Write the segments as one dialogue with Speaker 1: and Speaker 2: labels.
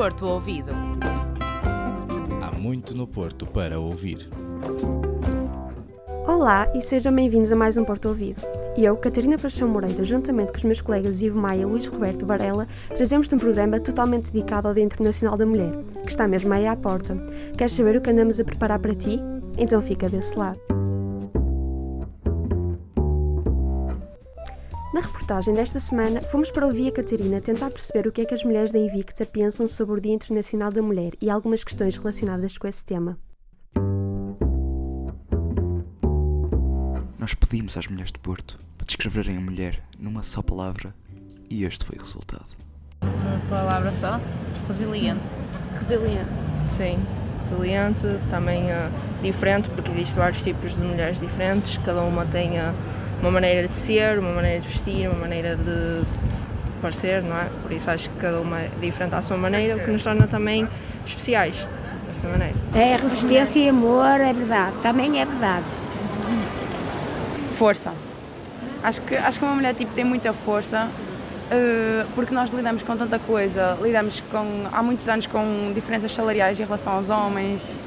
Speaker 1: Porto Ouvido.
Speaker 2: Há muito no Porto para ouvir.
Speaker 3: Olá e sejam bem-vindos a mais um Porto Ouvido. Eu, Catarina Paixão Moreira, juntamente com os meus colegas Ivo Maia e Luís Roberto Varela, trazemos-te um programa totalmente dedicado ao Dia Internacional da Mulher, que está mesmo aí à porta. Queres saber o que andamos a preparar para ti? Então fica desse lado. Na reportagem desta semana, fomos para ouvir a Catarina tentar perceber o que é que as mulheres da Invicta pensam sobre o Dia Internacional da Mulher e algumas questões relacionadas com esse tema.
Speaker 4: Nós pedimos às mulheres de Porto para descreverem a mulher numa só palavra e este foi o resultado.
Speaker 5: Uma palavra só? Resiliente.
Speaker 3: Resiliente.
Speaker 6: Sim, resiliente, também uh, diferente, porque existem vários tipos de mulheres diferentes, cada uma tem uh, uma maneira de ser, uma maneira de vestir, uma maneira de parecer, não é? Por isso acho que cada uma é diferente à sua maneira, o que nos torna também especiais dessa maneira.
Speaker 7: É resistência e amor, é verdade, também é verdade.
Speaker 8: Força. Acho que, acho que uma mulher tipo, tem muita força uh, porque nós lidamos com tanta coisa, lidamos com, há muitos anos com diferenças salariais em relação aos homens,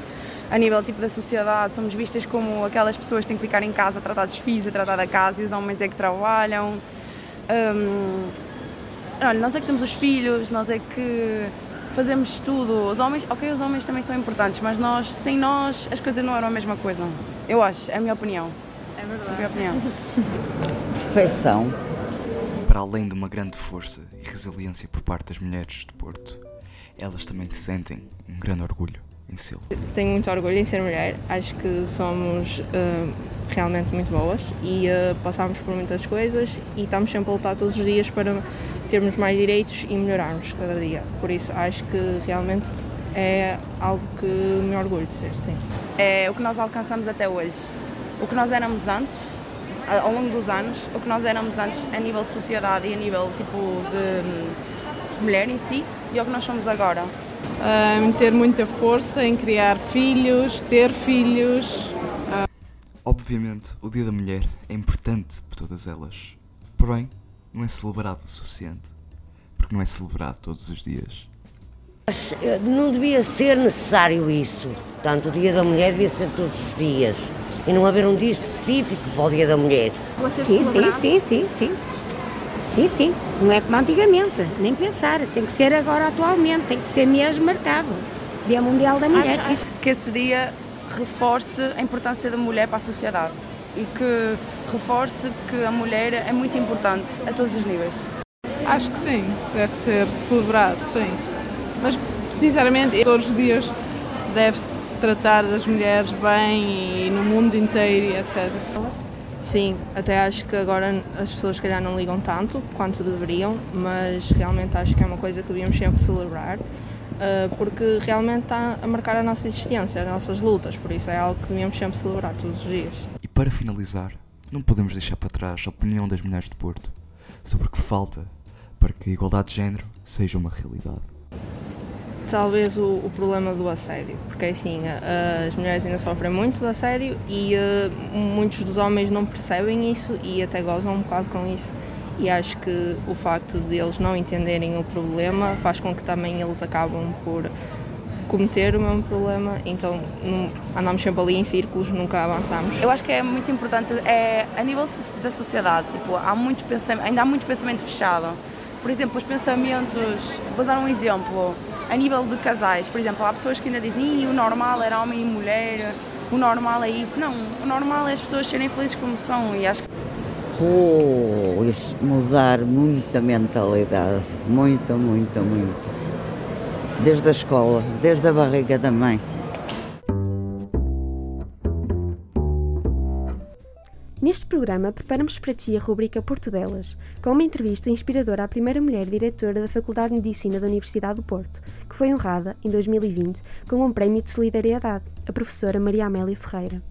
Speaker 8: a nível tipo da sociedade, somos vistas como aquelas pessoas que têm que ficar em casa a tratar dos filhos, a tratar da casa e os homens é que trabalham. Um, olha, nós é que temos os filhos, nós é que fazemos tudo. Os homens, ok, os homens também são importantes, mas nós, sem nós, as coisas não eram a mesma coisa. Eu acho, é a minha opinião.
Speaker 5: É verdade.
Speaker 8: É a minha opinião.
Speaker 9: Perfeição.
Speaker 4: Para além de uma grande força e resiliência por parte das mulheres de Porto, elas também sentem um grande orgulho em si.
Speaker 6: Tenho muito orgulho em ser mulher, acho que somos uh, realmente muito boas e uh, passamos por muitas coisas e estamos sempre a lutar todos os dias para termos mais direitos e melhorarmos cada dia. Por isso acho que realmente é algo que me orgulho de ser, sim.
Speaker 8: É o que nós alcançamos até hoje. O que nós éramos antes, ao longo dos anos, o que nós éramos antes a nível de sociedade e a nível tipo de mulher em si e o que nós somos agora
Speaker 10: em ter muita força em criar filhos, ter filhos.
Speaker 4: Obviamente, o Dia da Mulher é importante para todas elas, porém, não é celebrado o suficiente, porque não é celebrado todos os dias.
Speaker 9: Eh, não devia ser necessário isso. Portanto, o Dia da Mulher devia ser todos os dias. E não haver um dia específico para o Dia da Mulher.
Speaker 7: Sim, sim, sim, sim, sim. Sim, sim, não é como antigamente, nem pensar, tem que ser agora atualmente, tem que ser mesmo marcado. Dia Mundial da Mulher.
Speaker 8: Acho, acho que esse dia reforce a importância da mulher para a sociedade e que reforce que a mulher é muito importante a todos os níveis.
Speaker 10: Acho que sim, deve ser celebrado, sim. Mas, sinceramente, todos os dias deve-se tratar das mulheres bem e no mundo inteiro, etc.
Speaker 6: Sim, até acho que agora as pessoas, se calhar, não ligam tanto quanto deveriam, mas realmente acho que é uma coisa que devíamos sempre celebrar, porque realmente está a marcar a nossa existência, as nossas lutas, por isso é algo que devíamos sempre celebrar todos os dias.
Speaker 4: E para finalizar, não podemos deixar para trás a opinião das mulheres de Porto sobre o que falta para que a igualdade de género seja uma realidade
Speaker 6: talvez o, o, problema do assédio, porque assim, as mulheres ainda sofrem muito do assédio e uh, muitos dos homens não percebem isso e até gozam um bocado com isso. E acho que o facto de eles não entenderem o problema faz com que também eles acabam por cometer o mesmo problema, então não, andamos sempre ali em círculos, nunca avançamos.
Speaker 8: Eu acho que é muito importante, é, a nível da sociedade, tipo, há muito pensamento, ainda há muito pensamento fechado. Por exemplo, os pensamentos, vou dar um exemplo, a nível de casais, por exemplo, há pessoas que ainda dizem o normal era homem e mulher, o normal é isso. Não, o normal é as pessoas serem felizes como são e acho que.
Speaker 9: Oh, isso mudar muito a mentalidade, muito, muito, muito. Desde a escola, desde a barriga da mãe.
Speaker 3: Neste programa, preparamos para ti a rubrica Porto Delas, com uma entrevista inspiradora à primeira mulher diretora da Faculdade de Medicina da Universidade do Porto, que foi honrada, em 2020, com um prémio de solidariedade, a professora Maria Amélia Ferreira.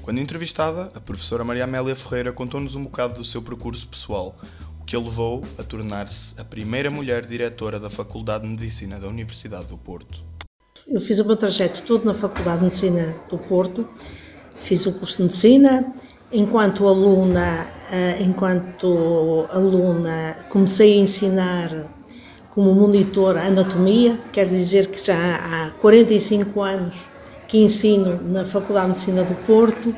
Speaker 11: Quando entrevistada, a professora Maria Amélia Ferreira contou-nos um bocado do seu percurso pessoal, o que a levou a tornar-se a primeira mulher diretora da Faculdade de Medicina da Universidade do Porto.
Speaker 12: Eu fiz o meu trajeto todo na Faculdade de Medicina do Porto, fiz o curso de Medicina.
Speaker 1: Enquanto aluna, enquanto aluna comecei a ensinar como monitora anatomia, quer dizer que já há 45 anos que ensino na Faculdade de Medicina do Porto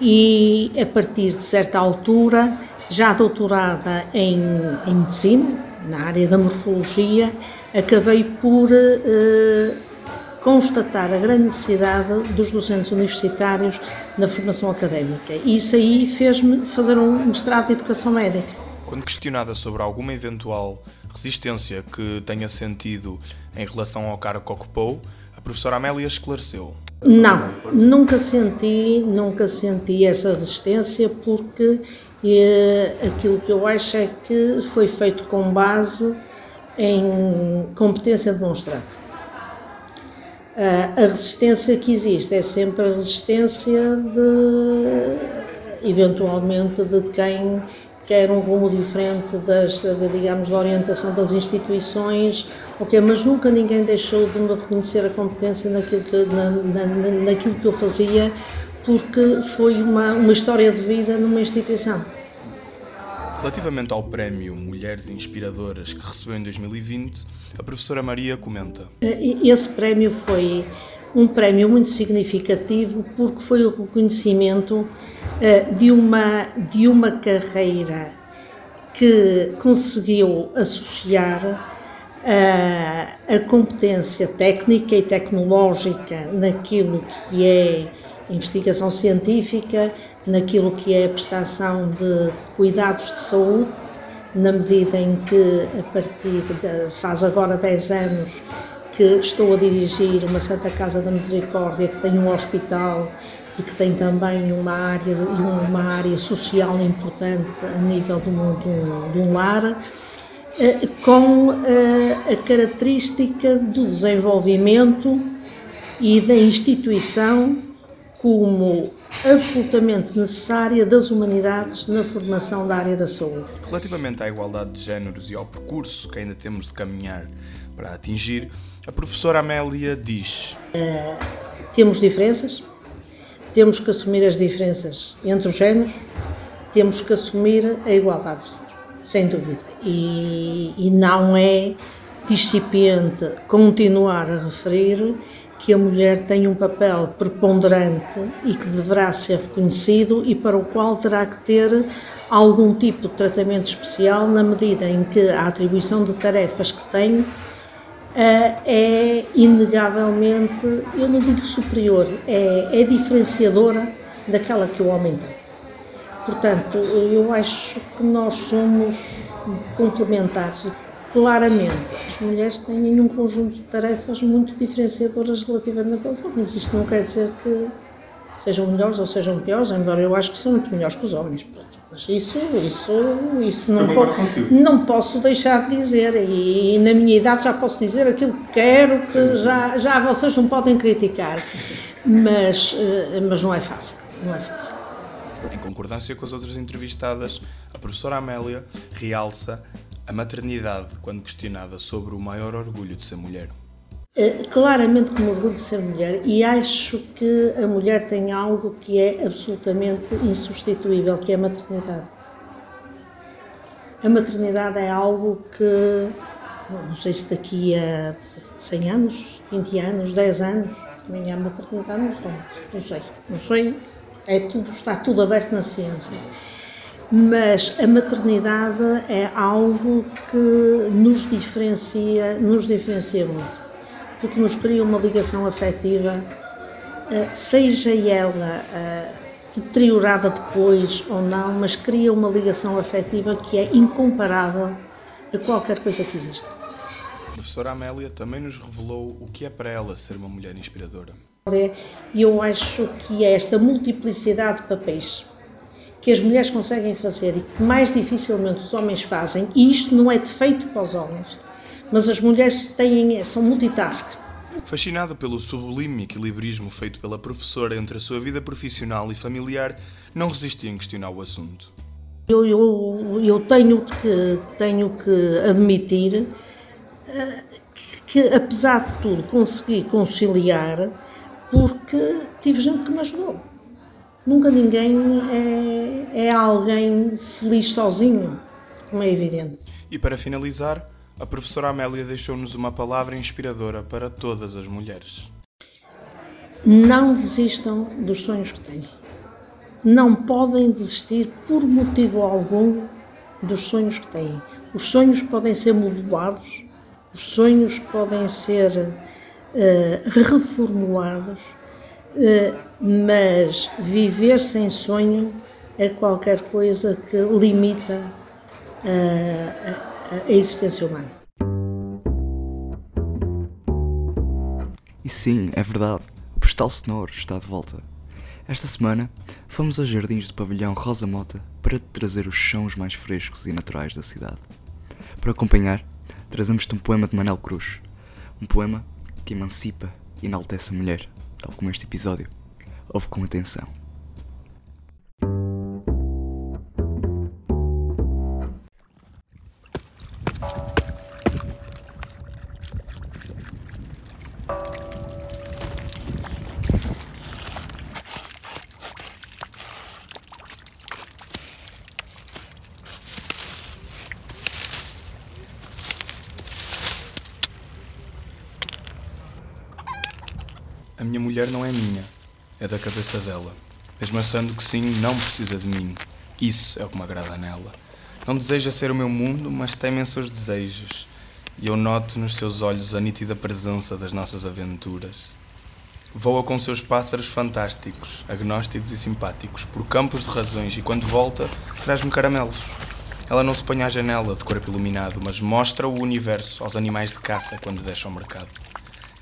Speaker 1: e a partir de certa altura, já doutorada em, em medicina, na área da morfologia, acabei por eh, constatar a grande necessidade dos docentes universitários na formação académica. E isso aí fez-me fazer um mestrado de Educação Médica.
Speaker 11: Quando questionada sobre alguma eventual resistência que tenha sentido em relação ao cargo que ocupou, a professora Amélia esclareceu.
Speaker 1: Não, nunca senti, nunca senti essa resistência porque eh, aquilo que eu acho é que foi feito com base em competência demonstrada. A resistência que existe é sempre a resistência de, eventualmente, de quem quer um rumo diferente das, digamos, da orientação das instituições, ok, mas nunca ninguém deixou de me reconhecer a competência naquilo que, na, na, naquilo que eu fazia, porque foi uma, uma história de vida numa instituição.
Speaker 11: Relativamente ao prémio Mulheres Inspiradoras que recebeu em 2020, a professora Maria comenta.
Speaker 1: Esse prémio foi um prémio muito significativo porque foi o reconhecimento eh, de uma, de uma carreira que conseguiu associar eh, a competência técnica e tecnológica naquilo que é investigação científica, naquilo que é a prestação de cuidados de saúde, na medida em que, a partir de, faz agora 10 anos, que estou a dirigir uma Santa Casa da Misericórdia que tem um hospital e que tem também uma área, uma área social importante a nível de um, de um, de um lar, eh, com eh, a característica do desenvolvimento e da instituição como absolutamente necessária das humanidades na formação da área da saúde.
Speaker 11: Relativamente à igualdade de géneros e ao percurso que ainda temos de caminhar para atingir, a professora Amélia diz:
Speaker 1: uh, temos diferenças, temos que assumir as diferenças entre os géneros, temos que assumir a igualdade de género, sem dúvida. E, e não é discipiente continuar a referir que a mulher tem um papel preponderante e que deverá ser reconhecido e para o qual terá que ter algum tipo de tratamento especial na medida em que a atribuição de tarefas que tem uh, é inegavelmente, eu não digo superior, é, é diferenciadora daquela que o homem tem. Portanto, eu acho que nós somos complementares. Claramente, as mulheres têm um conjunto de tarefas muito diferenciadoras relativamente aos homens. Isto não quer dizer que sejam melhores ou sejam piores, embora eu acho que são muito melhores que os homens. Mas isso, isso, isso não, po não posso deixar de dizer. E, na minha idade já posso dizer aquilo que quero, que já, já vocês não podem criticar. Mas, eh, mas não é fácil. Não é fácil.
Speaker 11: Em concordância com as outras entrevistadas, a professora Amélia realça a maternidade quando questionada sobre o maior orgulho de ser mulher.
Speaker 1: Eh, claramente como orgulho de ser mulher e acho que a mulher tem algo que é absolutamente insubstituível, que é a maternidade. A maternidade é algo que, não sei se daqui a 100 anos, 20 anos, 10 anos, também há maternidade não sei, não sei, é tudo, está tudo aberto na ciência. Mas a maternidade é algo que nos diferencia, nos diferencia muito porque nos cria uma ligação afetiva, eh, seja ela eh, deteriorada depois ou não, mas cria uma ligação afetiva que é incomparável a qualquer coisa que exista.
Speaker 11: A professora Amélia também nos revelou o que é para ela ser uma mulher inspiradora.
Speaker 1: E eu acho que é esta multiplicidade de papéis que as mulheres conseguem fazer e que mais dificilmente os homens fazem, e isto não é defeito para os homens, mas as mulheres têm, são multitask.
Speaker 11: Fascinada pelo sublime equilibrismo feito pela professora entre a sua vida profissional e familiar, não resistia em questionar o assunto.
Speaker 1: Eu, eu, eu tenho, que, tenho que admitir uh, que, que, apesar de tudo, consegui conciliar porque tive gente que me ajudou. Nunca ninguém é, é alguém feliz sozinho, como é evidente.
Speaker 11: E para finalizar, a professora Amélia deixou-nos uma palavra inspiradora para todas as mulheres.
Speaker 1: Não desistam dos sonhos que têm. Não podem desistir por motivo algum dos sonhos que têm. Os sonhos podem ser modulados, os sonhos podem ser uh, reformulados, uh, mas viver sem sonho é qualquer coisa que limita uh, a, a existência humana.
Speaker 4: E sim, é verdade, o postal sonoro está de volta. Esta semana fomos aos jardins do pavilhão Rosa Mota para te trazer os sons mais frescos e naturais da cidade. Para acompanhar, trazemos-te um poema de Manel Cruz. Um poema que emancipa e enaltece a mulher, tal como este episódio. Ouve com atenção.
Speaker 11: A minha mulher não é minha, é da cabeça dela. Mesmo achando que sim, não precisa de mim. Isso é o que me agrada nela. Não deseja ser o meu mundo, mas tem seus desejos. E eu noto nos seus olhos a nítida presença das nossas aventuras. Voa com seus pássaros fantásticos, agnósticos e simpáticos, por campos de razões e quando volta, traz-me caramelos. Ela não se põe à janela de corpo iluminado, mas mostra o universo aos animais de caça quando deixa ao mercado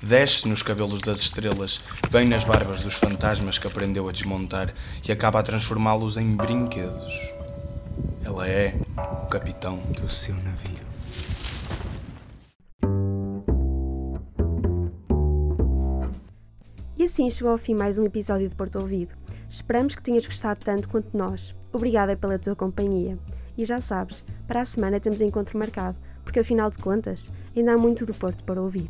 Speaker 11: desce nos cabelos das estrelas, bem nas barbas dos fantasmas que aprendeu a desmontar e acaba a transformá-los em brinquedos. Ela é o capitão
Speaker 4: do seu navio.
Speaker 3: E assim chegou ao fim mais um episódio de Porto Ouvido. Esperamos que tenhas gostado tanto quanto nós. Obrigada pela tua companhia. E já sabes, para a semana temos encontro marcado, porque afinal de contas, ainda há muito do Porto para ouvir.